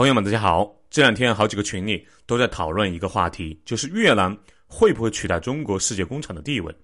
朋友们，大家好！这两天好几个群里都在讨论一个话题，就是越南会不会取代中国世界工厂的地位？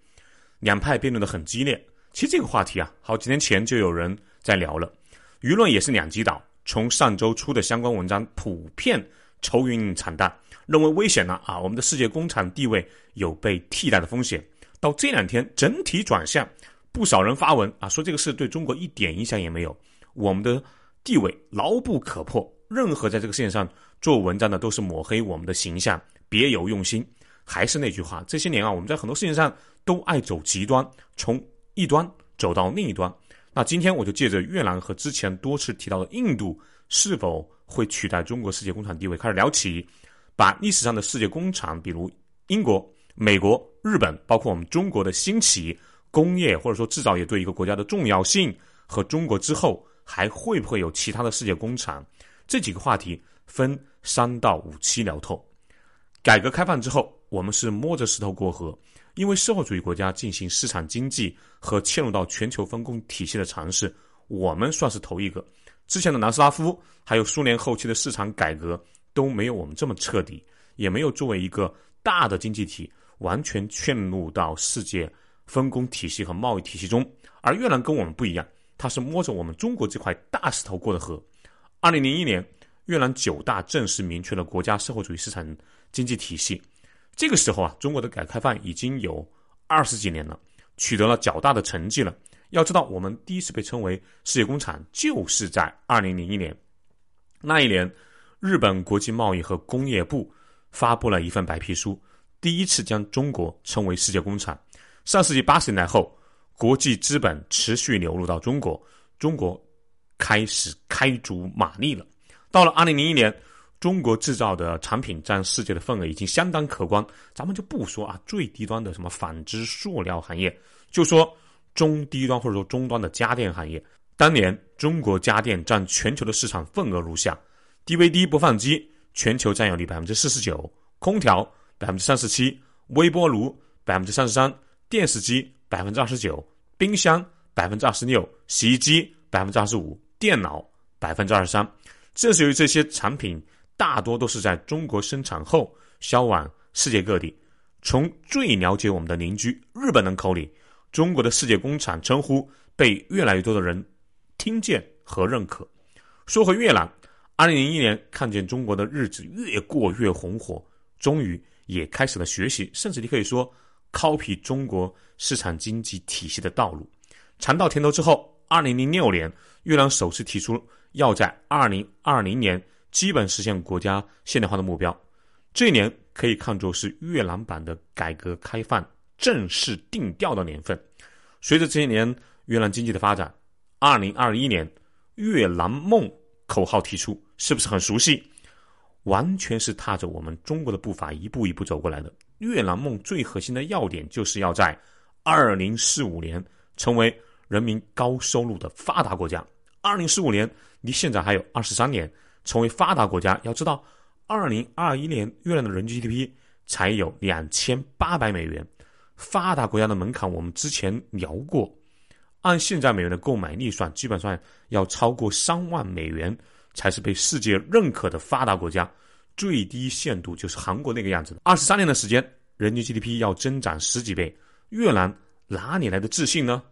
两派辩论的很激烈。其实这个话题啊，好几年前就有人在聊了，舆论也是两极倒。从上周出的相关文章普遍愁云惨淡，认为危险了啊！我们的世界工厂地位有被替代的风险。到这两天整体转向，不少人发文啊，说这个事对中国一点影响也没有，我们的地位牢不可破。任何在这个世界上做文章的，都是抹黑我们的形象，别有用心。还是那句话，这些年啊，我们在很多事情上都爱走极端，从一端走到另一端。那今天我就借着越南和之前多次提到的印度是否会取代中国世界工厂地位，开始聊起，把历史上的世界工厂，比如英国、美国、日本，包括我们中国的兴起、工业或者说制造业对一个国家的重要性，和中国之后还会不会有其他的世界工厂？这几个话题分三到五期聊透。改革开放之后，我们是摸着石头过河，因为社会主义国家进行市场经济和嵌入到全球分工体系的尝试，我们算是头一个。之前的南斯拉夫还有苏联后期的市场改革都没有我们这么彻底，也没有作为一个大的经济体完全嵌入到世界分工体系和贸易体系中。而越南跟我们不一样，它是摸着我们中国这块大石头过的河。二零零一年，越南九大正式明确了国家社会主义市场经济体系。这个时候啊，中国的改革开放已经有二十几年了，取得了较大的成绩了。要知道，我们第一次被称为世界工厂，就是在二零零一年。那一年，日本国际贸易和工业部发布了一份白皮书，第一次将中国称为世界工厂。上世纪八十年代后，国际资本持续流入到中国，中国。开始开足马力了。到了二零零一年，中国制造的产品占世界的份额已经相当可观。咱们就不说啊，最低端的什么纺织、塑料行业，就说中低端或者说中端的家电行业。当年中国家电占全球的市场份额如下：DVD 播放机全球占有率百分之四十九，空调百分之三十七，微波炉百分之三十三，电视机百分之二十九，冰箱百分之二十六，洗衣机百分之二十五。电脑百分之二十三，这是由于这些产品大多都是在中国生产后销往世界各地。从最了解我们的邻居日本人口里，中国的世界工厂称呼被越来越多的人听见和认可。说回越南，二零零一年看见中国的日子越过越红火，终于也开始了学习，甚至你可以说 copy 中国市场经济体系的道路。尝到甜头之后。二零零六年，越南首次提出要在二零二零年基本实现国家现代化的目标。这一年可以看作是越南版的改革开放正式定调的年份。随着这些年越南经济的发展，二零二一年越南梦口号提出，是不是很熟悉？完全是踏着我们中国的步伐一步一步走过来的。越南梦最核心的要点就是要在二零四五年成为。人民高收入的发达国家，二零四五年离现在还有二十三年，成为发达国家。要知道，二零二一年越南的人均 GDP 才有两千八百美元，发达国家的门槛我们之前聊过，按现在美元的购买力算，基本上要超过三万美元才是被世界认可的发达国家。最低限度就是韩国那个样子的。二十三年的时间，人均 GDP 要增长十几倍，越南哪里来的自信呢？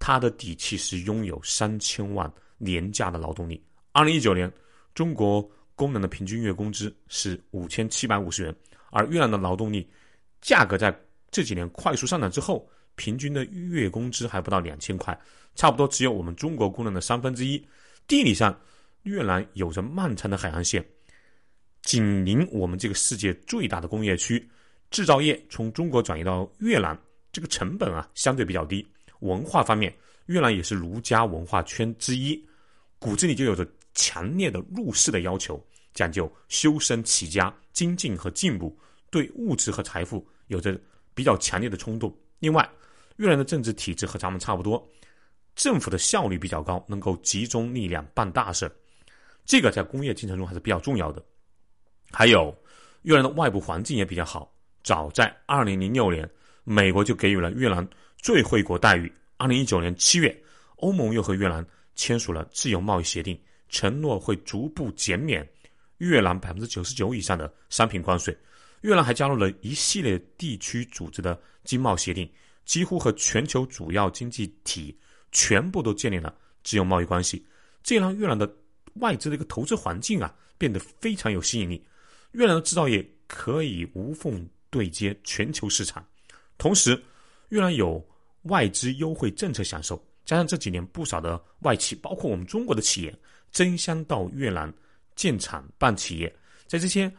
它的底气是拥有三千万廉价的劳动力。二零一九年，中国工人的平均月工资是五千七百五十元，而越南的劳动力价格在这几年快速上涨之后，平均的月工资还不到两千块，差不多只有我们中国工人的三分之一。地理上，越南有着漫长的海岸线，紧邻我们这个世界最大的工业区，制造业从中国转移到越南，这个成本啊相对比较低。文化方面，越南也是儒家文化圈之一，骨子里就有着强烈的入世的要求，讲究修身齐家、精进和进步，对物质和财富有着比较强烈的冲动。另外，越南的政治体制和咱们差不多，政府的效率比较高，能够集中力量办大事，这个在工业进程中还是比较重要的。还有，越南的外部环境也比较好，早在二零零六年，美国就给予了越南。最惠国待遇。二零一九年七月，欧盟又和越南签署了自由贸易协定，承诺会逐步减免越南百分之九十九以上的商品关税。越南还加入了一系列地区组织的经贸协定，几乎和全球主要经济体全部都建立了自由贸易关系，这让越南的外资的一个投资环境啊变得非常有吸引力。越南的制造业可以无缝对接全球市场，同时越南有外资优惠政策享受，加上这几年不少的外企，包括我们中国的企业争相到越南建厂办企业，在这些。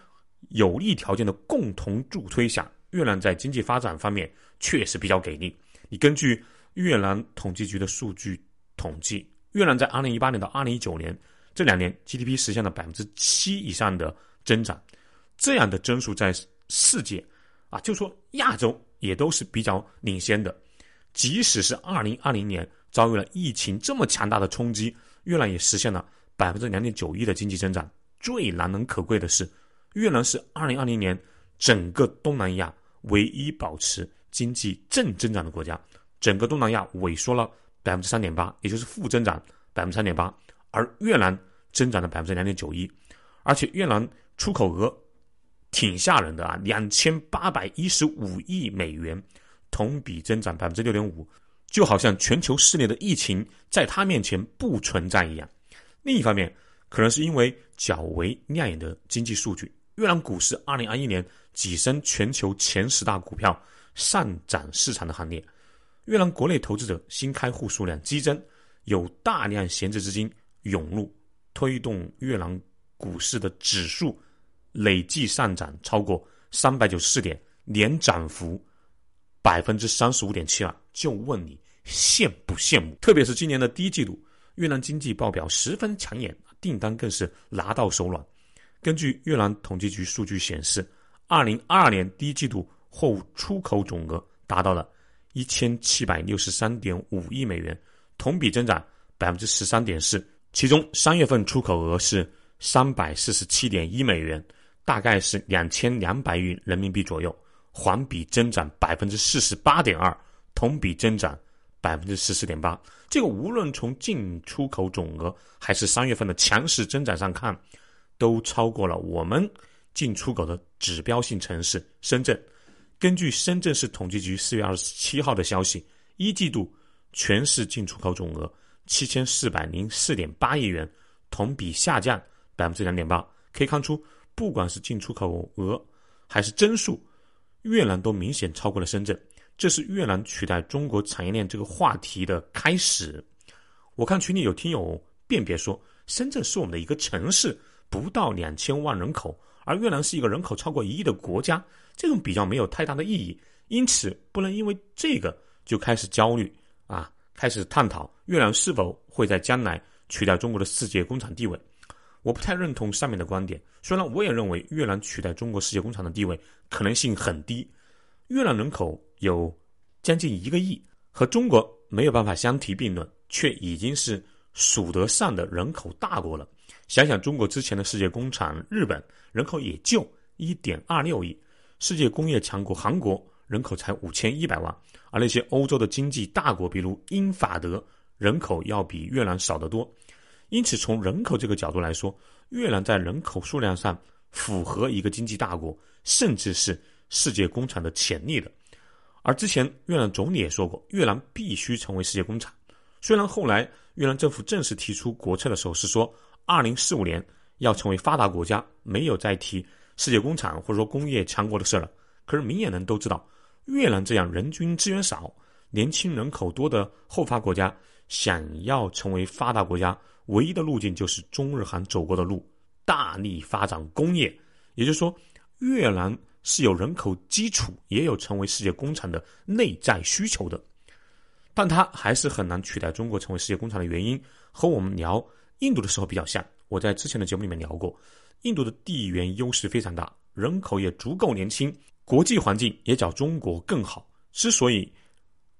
有利条件的共同助推下，越南在经济发展方面确实比较给力。你根据越南统计局的数据统计，越南在二零一八年到二零一九年这两年 GDP 实现了百分之七以上的增长，这样的增速在世界啊，就说亚洲也都是比较领先的。即使是二零二零年遭遇了疫情这么强大的冲击，越南也实现了百分之两点九一的经济增长。最难能可贵的是。越南是二零二零年整个东南亚唯一保持经济正增长的国家，整个东南亚萎缩了百分之三点八，也就是负增长百分之三点八，而越南增长了百分之两点九一，而且越南出口额挺吓人的啊，两千八百一十五亿美元，同比增长百分之六点五，就好像全球肆虐的疫情在他面前不存在一样。另一方面，可能是因为较为亮眼的经济数据。越南股市二零二一年跻身全球前十大股票上涨市场的行列。越南国内投资者新开户数量激增，有大量闲置资金涌入，推动越南股市的指数累计上涨超过三百九十四点，年涨幅百分之三十五点七二。就问你羡不羡慕？特别是今年的第一季度，越南经济报表十分抢眼，订单更是拿到手软。根据越南统计局数据显示，二零二二年第一季度货物出口总额达到了一千七百六十三点五亿美元，同比增长百分之十三点四。其中三月份出口额是三百四十七点一美元，大概是两千两百亿人民币左右，环比增长百分之四十八点二，同比增长百分之十四点八。这个无论从进出口总额还是三月份的强势增长上看。都超过了我们进出口的指标性城市深圳。根据深圳市统计局四月二十七号的消息，一季度全市进出口总额七千四百零四点八亿元，同比下降百分之两点八。可以看出，不管是进出口额还是增速，越南都明显超过了深圳。这是越南取代中国产业链这个话题的开始。我看群里有听友辨别说，深圳是我们的一个城市。不到两千万人口，而越南是一个人口超过一亿的国家，这种比较没有太大的意义。因此，不能因为这个就开始焦虑啊，开始探讨越南是否会在将来取代中国的世界工厂地位。我不太认同上面的观点，虽然我也认为越南取代中国世界工厂的地位可能性很低。越南人口有将近一个亿，和中国没有办法相提并论，却已经是数得上的人口大国了。想想中国之前的世界工厂，日本人口也就一点二六亿；世界工业强国韩国人口才五千一百万，而那些欧洲的经济大国，比如英法德，人口要比越南少得多。因此，从人口这个角度来说，越南在人口数量上符合一个经济大国，甚至是世界工厂的潜力的。而之前越南总理也说过，越南必须成为世界工厂。虽然后来越南政府正式提出国策的时候是说。二零四五年要成为发达国家，没有再提世界工厂或者说工业强国的事了。可是明眼人都知道，越南这样人均资源少、年轻人口多的后发国家，想要成为发达国家，唯一的路径就是中日韩走过的路，大力发展工业。也就是说，越南是有人口基础，也有成为世界工厂的内在需求的，但它还是很难取代中国成为世界工厂的原因，和我们聊。印度的时候比较像，我在之前的节目里面聊过，印度的地缘优势非常大，人口也足够年轻，国际环境也较中国更好。之所以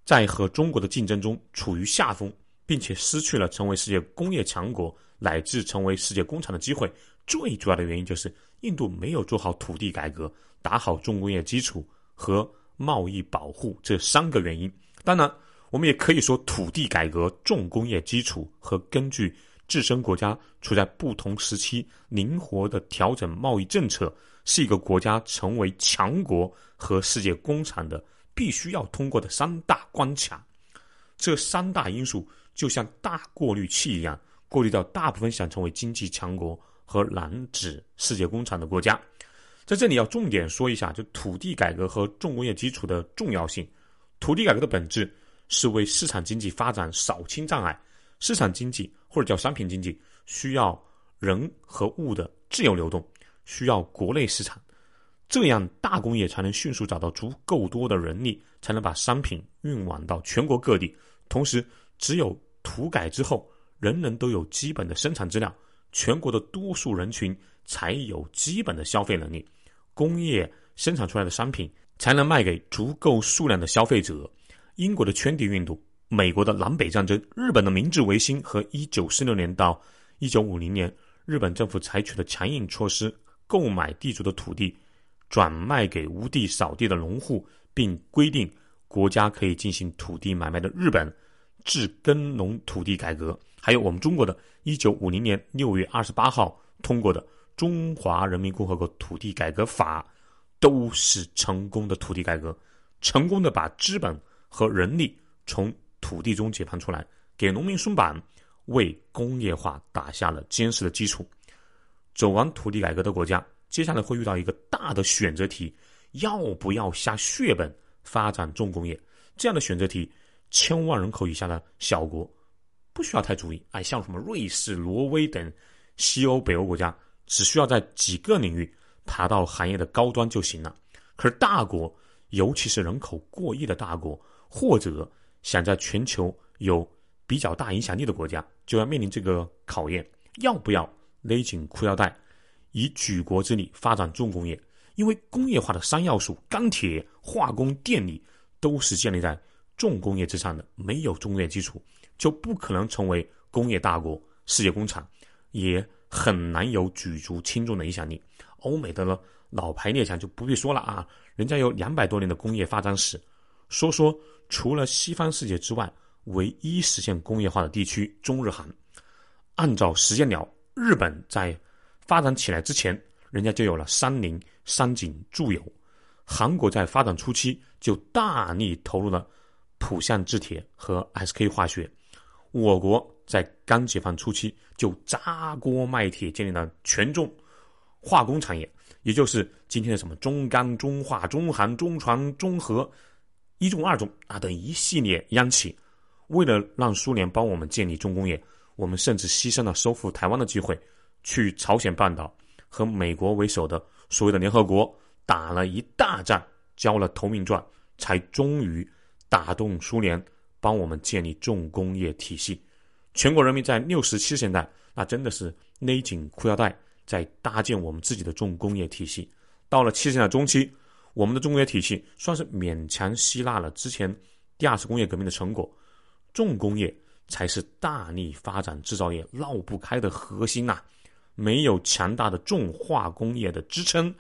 在和中国的竞争中处于下风，并且失去了成为世界工业强国乃至成为世界工厂的机会，最主要的原因就是印度没有做好土地改革，打好重工业基础和贸易保护这三个原因。当然，我们也可以说土地改革、重工业基础和根据。自身国家处在不同时期，灵活的调整贸易政策，是一个国家成为强国和世界工厂的必须要通过的三大关卡。这三大因素就像大过滤器一样，过滤掉大部分想成为经济强国和染指世界工厂的国家。在这里要重点说一下，就土地改革和重工业基础的重要性。土地改革的本质是为市场经济发展扫清障碍。市场经济或者叫商品经济，需要人和物的自由流动，需要国内市场，这样大工业才能迅速找到足够多的人力，才能把商品运往到全国各地。同时，只有土改之后，人人都有基本的生产质量，全国的多数人群才有基本的消费能力，工业生产出来的商品才能卖给足够数量的消费者。英国的圈地运动。美国的南北战争、日本的明治维新和一九四六年到一九五零年，日本政府采取的强硬措施，购买地主的土地，转卖给无地扫地的农户，并规定国家可以进行土地买卖的日本治耕农土地改革，还有我们中国的一九五零年六月二十八号通过的《中华人民共和国土地改革法》，都是成功的土地改革，成功的把资本和人力从土地中解放出来，给农民松绑，为工业化打下了坚实的基础。走完土地改革的国家，接下来会遇到一个大的选择题：要不要下血本发展重工业？这样的选择题，千万人口以下的小国不需要太注意。哎，像什么瑞士、挪威等西欧、北欧国家，只需要在几个领域爬到行业的高端就行了。可是大国，尤其是人口过亿的大国，或者想在全球有比较大影响力的国家，就要面临这个考验：要不要勒紧裤腰带，以举国之力发展重工业？因为工业化的三要素——钢铁、化工、电力，都是建立在重工业之上的。没有重工业基础，就不可能成为工业大国、世界工厂，也很难有举足轻重的影响力。欧美的呢老牌列强就不必说了啊，人家有两百多年的工业发展史。说说，除了西方世界之外，唯一实现工业化的地区中日韩。按照时间表，日本在发展起来之前，人家就有了三菱、三井住友；韩国在发展初期就大力投入了浦项制铁和 SK 化学；我国在刚解放初期就砸锅卖铁，建立了全重化工产业，也就是今天的什么中钢、中化、中韩、中船、中核。一重、二重啊等一系列央企，为了让苏联帮我们建立重工业，我们甚至牺牲了收复台湾的机会，去朝鲜半岛和美国为首的所谓的联合国打了一大战，交了投名状，才终于打动苏联帮我们建立重工业体系。全国人民在六十七十年代，那真的是勒紧裤腰带在搭建我们自己的重工业体系。到了七十年代中期。我们的重工业体系算是勉强吸纳了之前第二次工业革命的成果，重工业才是大力发展制造业绕不开的核心呐！没有强大的重化工业的支撑，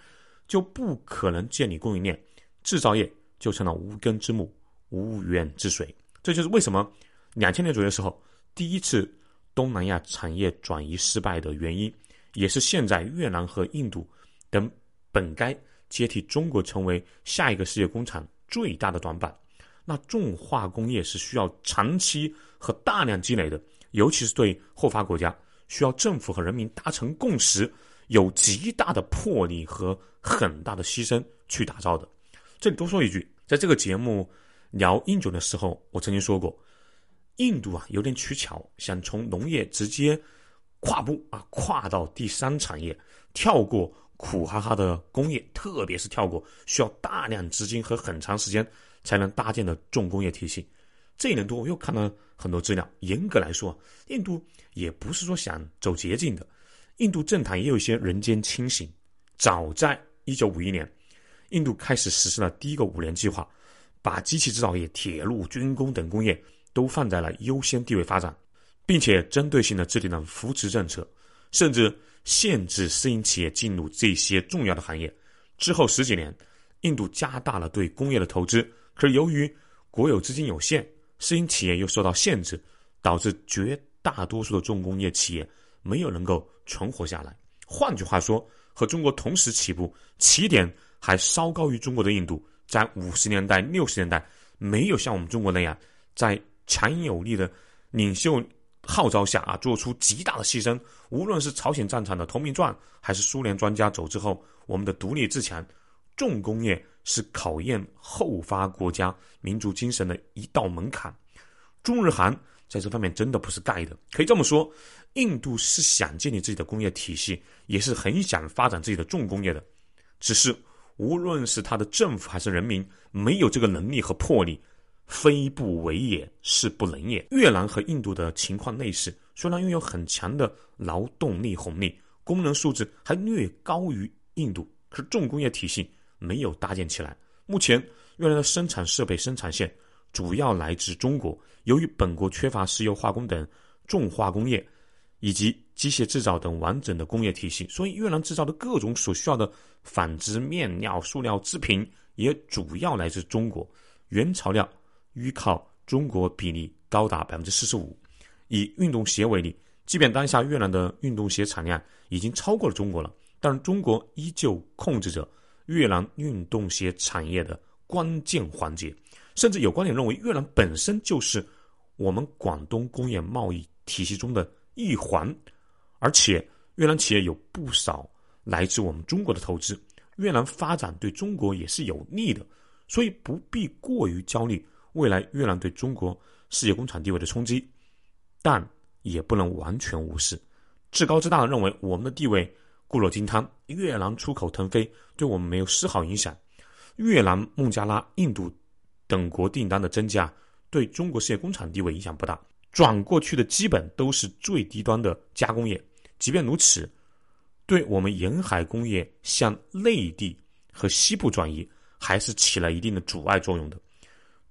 就不可能建立供应链，制造业就成了无根之木、无源之水。这就是为什么两千年左右的时候，第一次东南亚产业转移失败的原因，也是现在越南和印度等本该。接替中国成为下一个世界工厂最大的短板，那重化工业是需要长期和大量积累的，尤其是对后发国家，需要政府和人民达成共识，有极大的魄力和很大的牺牲去打造的。这里多说一句，在这个节目聊印度的时候，我曾经说过，印度啊有点取巧，想从农业直接跨步啊跨到第三产业，跳过。苦哈哈的工业，特别是跳过需要大量资金和很长时间才能搭建的重工业体系。这一年多，我又看了很多资料。严格来说，印度也不是说想走捷径的，印度政坛也有一些人间清醒。早在一九五一年，印度开始实施了第一个五年计划，把机器制造业、铁路、军工等工业都放在了优先地位发展，并且针对性的制定了扶持政策，甚至。限制私营企业进入这些重要的行业。之后十几年，印度加大了对工业的投资，可是由于国有资金有限，私营企业又受到限制，导致绝大多数的重工业企业没有能够存活下来。换句话说，和中国同时起步，起点还稍高于中国的印度，在五十年代、六十年代没有像我们中国那样，在强有力的领袖号召下啊，做出极大的牺牲。无论是朝鲜战场的投名状，还是苏联专家走之后我们的独立自强，重工业是考验后发国家民族精神的一道门槛。中日韩在这方面真的不是盖的，可以这么说，印度是想建立自己的工业体系，也是很想发展自己的重工业的，只是无论是他的政府还是人民，没有这个能力和魄力。非不为也，是不能也。越南和印度的情况类似，虽然拥有很强的劳动力红利，工人素质还略高于印度，可是重工业体系没有搭建起来。目前，越南的生产设备生产线主要来自中国，由于本国缺乏石油化工等重化工业，以及机械制造等完整的工业体系，所以越南制造的各种所需要的纺织、面料、塑料制品也主要来自中国，原材料。依靠中国比例高达百分之四十五。以运动鞋为例，即便当下越南的运动鞋产量已经超过了中国了，但是中国依旧控制着越南运动鞋产业的关键环节。甚至有观点认为，越南本身就是我们广东工业贸易体系中的一环。而且，越南企业有不少来自我们中国的投资，越南发展对中国也是有利的，所以不必过于焦虑。未来越南对中国世界工厂地位的冲击，但也不能完全无视。至高至大的认为我们的地位固若金汤，越南出口腾飞，对我们没有丝毫影响。越南、孟加拉、印度等国订单的增加，对中国世界工厂地位影响不大。转过去的基本都是最低端的加工业，即便如此，对我们沿海工业向内地和西部转移，还是起了一定的阻碍作用的。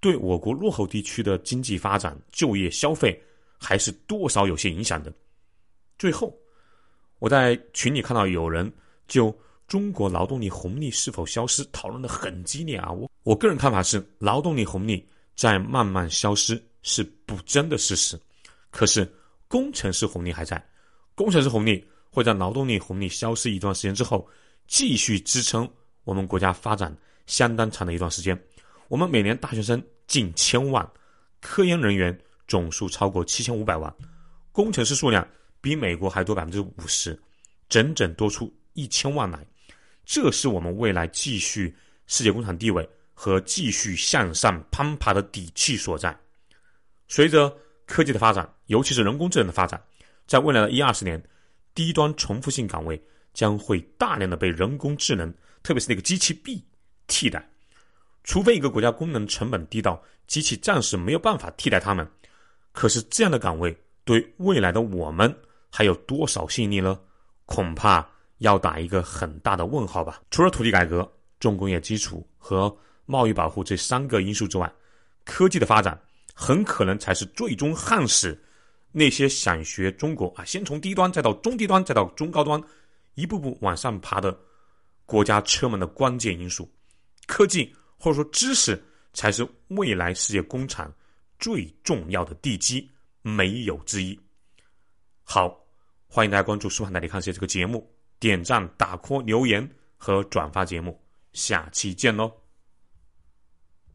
对我国落后地区的经济发展、就业、消费，还是多少有些影响的。最后，我在群里看到有人就中国劳动力红利是否消失讨论的很激烈啊！我我个人看法是，劳动力红利在慢慢消失是不争的事实。可是，工程师红利还在，工程师红利会在劳动力红利消失一段时间之后，继续支撑我们国家发展相当长的一段时间。我们每年大学生近千万，科研人员总数超过七千五百万，工程师数量比美国还多百分之五十，整整多出一千万来。这是我们未来继续世界工厂地位和继续向上攀爬的底气所在。随着科技的发展，尤其是人工智能的发展，在未来的一二十年，低端重复性岗位将会大量的被人工智能，特别是那个机器臂替代。除非一个国家功能成本低到机器暂时没有办法替代他们，可是这样的岗位对未来的我们还有多少吸引力呢？恐怕要打一个很大的问号吧。除了土地改革、重工业基础和贸易保护这三个因素之外，科技的发展很可能才是最终撼死那些想学中国啊，先从低端再到中低端再到中高端，一步步往上爬的国家车门的关键因素。科技。或者说，知识才是未来世界工厂最重要的地基，没有之一。好，欢迎大家关注“舒涵带你看世界”这个节目，点赞、打 call、留言和转发节目，下期见喽！